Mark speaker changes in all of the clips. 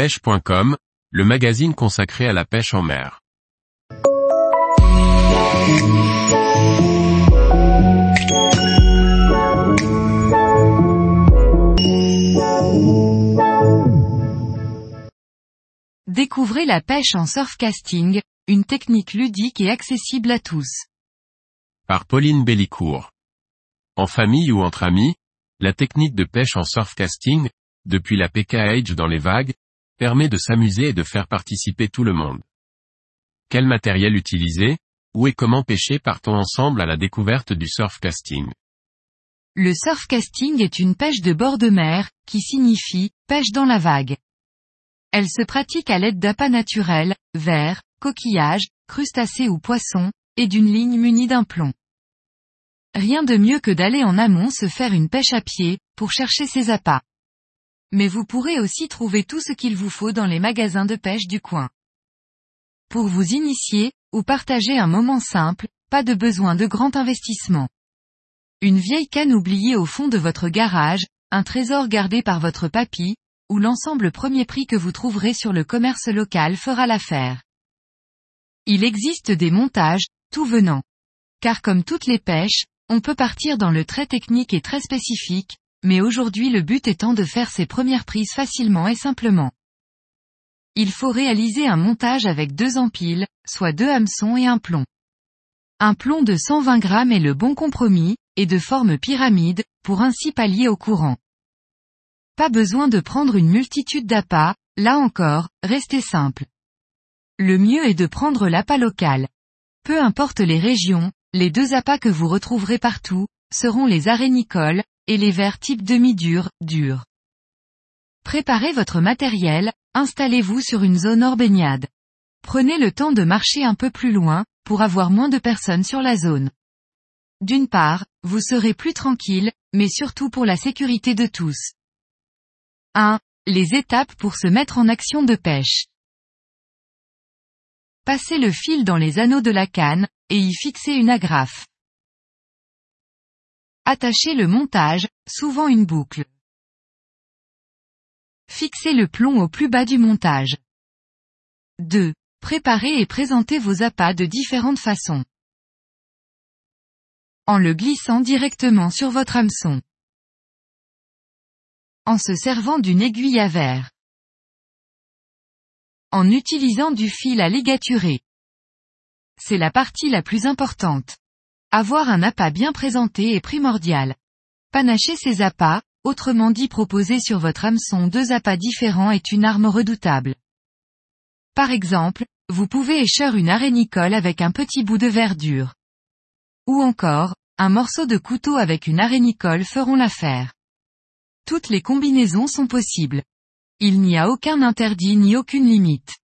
Speaker 1: pêche.com, le magazine consacré à la pêche en mer.
Speaker 2: Découvrez la pêche en surfcasting, une technique ludique et accessible à tous.
Speaker 1: Par Pauline Bellicourt. En famille ou entre amis, la technique de pêche en surfcasting, depuis la PKH dans les vagues, permet de s'amuser et de faire participer tout le monde. Quel matériel utiliser? Où et comment pêcher? Partons ensemble à la découverte du surfcasting.
Speaker 2: Le surfcasting est une pêche de bord de mer, qui signifie pêche dans la vague. Elle se pratique à l'aide d'appâts naturels, vers, coquillages, crustacés ou poissons, et d'une ligne munie d'un plomb. Rien de mieux que d'aller en amont se faire une pêche à pied, pour chercher ses appâts. Mais vous pourrez aussi trouver tout ce qu'il vous faut dans les magasins de pêche du coin. Pour vous initier, ou partager un moment simple, pas de besoin de grand investissement. Une vieille canne oubliée au fond de votre garage, un trésor gardé par votre papy, ou l'ensemble premier prix que vous trouverez sur le commerce local fera l'affaire. Il existe des montages, tout venant. Car comme toutes les pêches, on peut partir dans le très technique et très spécifique, mais aujourd'hui le but étant de faire ses premières prises facilement et simplement. Il faut réaliser un montage avec deux empiles, soit deux hameçons et un plomb. Un plomb de 120 grammes est le bon compromis, et de forme pyramide, pour ainsi pallier au courant. Pas besoin de prendre une multitude d'appâts, là encore, restez simple. Le mieux est de prendre l'appât local. Peu importe les régions, les deux appâts que vous retrouverez partout, seront les arénicoles, et les vers type demi-dur, dur. Préparez votre matériel, installez-vous sur une zone hors baignade. Prenez le temps de marcher un peu plus loin, pour avoir moins de personnes sur la zone. D'une part, vous serez plus tranquille, mais surtout pour la sécurité de tous. 1. Les étapes pour se mettre en action de pêche. Passez le fil dans les anneaux de la canne, et y fixez une agrafe. Attachez le montage, souvent une boucle. Fixez le plomb au plus bas du montage. 2. Préparez et présentez vos appâts de différentes façons. En le glissant directement sur votre hameçon. En se servant d'une aiguille à verre. En utilisant du fil à ligaturer. C'est la partie la plus importante. Avoir un appât bien présenté est primordial. Panacher ses appâts, autrement dit proposer sur votre hameçon deux appâts différents est une arme redoutable. Par exemple, vous pouvez écheur une arénicole avec un petit bout de verdure. Ou encore, un morceau de couteau avec une arénicole feront l'affaire. Toutes les combinaisons sont possibles. Il n'y a aucun interdit ni aucune limite.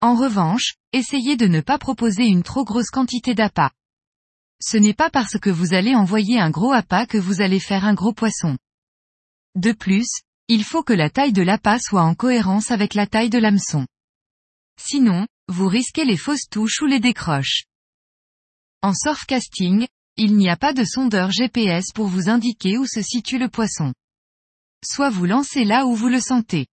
Speaker 2: En revanche, essayez de ne pas proposer une trop grosse quantité d'appât. Ce n'est pas parce que vous allez envoyer un gros appât que vous allez faire un gros poisson. De plus, il faut que la taille de l'appât soit en cohérence avec la taille de l'hameçon. Sinon, vous risquez les fausses touches ou les décroches. En surfcasting, il n'y a pas de sondeur GPS pour vous indiquer où se situe le poisson. Soit vous lancez là où vous le sentez.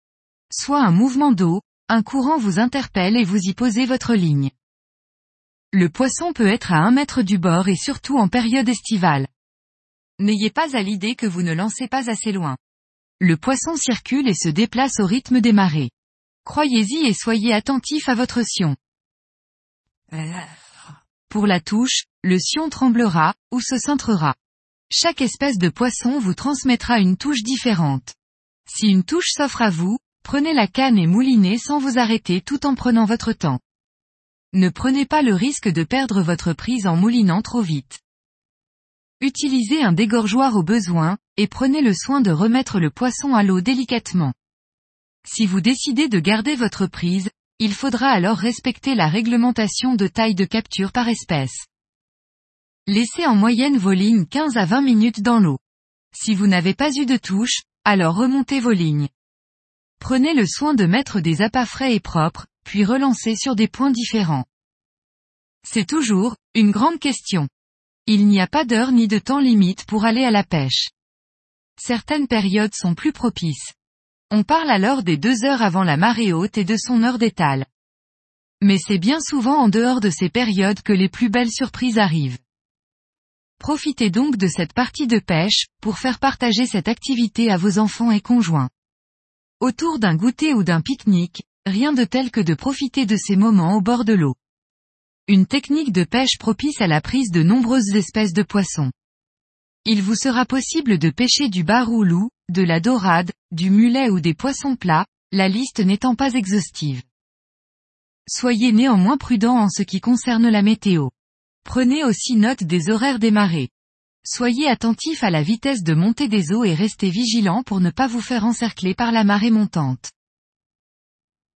Speaker 2: Soit un mouvement d'eau, un courant vous interpelle et vous y posez votre ligne. Le poisson peut être à un mètre du bord et surtout en période estivale. N'ayez pas à l'idée que vous ne lancez pas assez loin. Le poisson circule et se déplace au rythme des marées. Croyez-y et soyez attentif à votre sion. Pour la touche, le sion tremblera, ou se cintrera. Chaque espèce de poisson vous transmettra une touche différente. Si une touche s'offre à vous, prenez la canne et moulinez sans vous arrêter tout en prenant votre temps. Ne prenez pas le risque de perdre votre prise en moulinant trop vite. Utilisez un dégorgeoir au besoin, et prenez le soin de remettre le poisson à l'eau délicatement. Si vous décidez de garder votre prise, il faudra alors respecter la réglementation de taille de capture par espèce. Laissez en moyenne vos lignes 15 à 20 minutes dans l'eau. Si vous n'avez pas eu de touche, alors remontez vos lignes. Prenez le soin de mettre des appâts frais et propres, puis relancez sur des points différents. C'est toujours, une grande question. Il n'y a pas d'heure ni de temps limite pour aller à la pêche. Certaines périodes sont plus propices. On parle alors des deux heures avant la marée haute et de son heure d'étal. Mais c'est bien souvent en dehors de ces périodes que les plus belles surprises arrivent. Profitez donc de cette partie de pêche, pour faire partager cette activité à vos enfants et conjoints. Autour d'un goûter ou d'un pique-nique, rien de tel que de profiter de ces moments au bord de l'eau. Une technique de pêche propice à la prise de nombreuses espèces de poissons. Il vous sera possible de pêcher du bar ou loup, de la dorade, du mulet ou des poissons plats, la liste n'étant pas exhaustive. Soyez néanmoins prudent en ce qui concerne la météo. Prenez aussi note des horaires des marées. Soyez attentif à la vitesse de montée des eaux et restez vigilant pour ne pas vous faire encercler par la marée montante.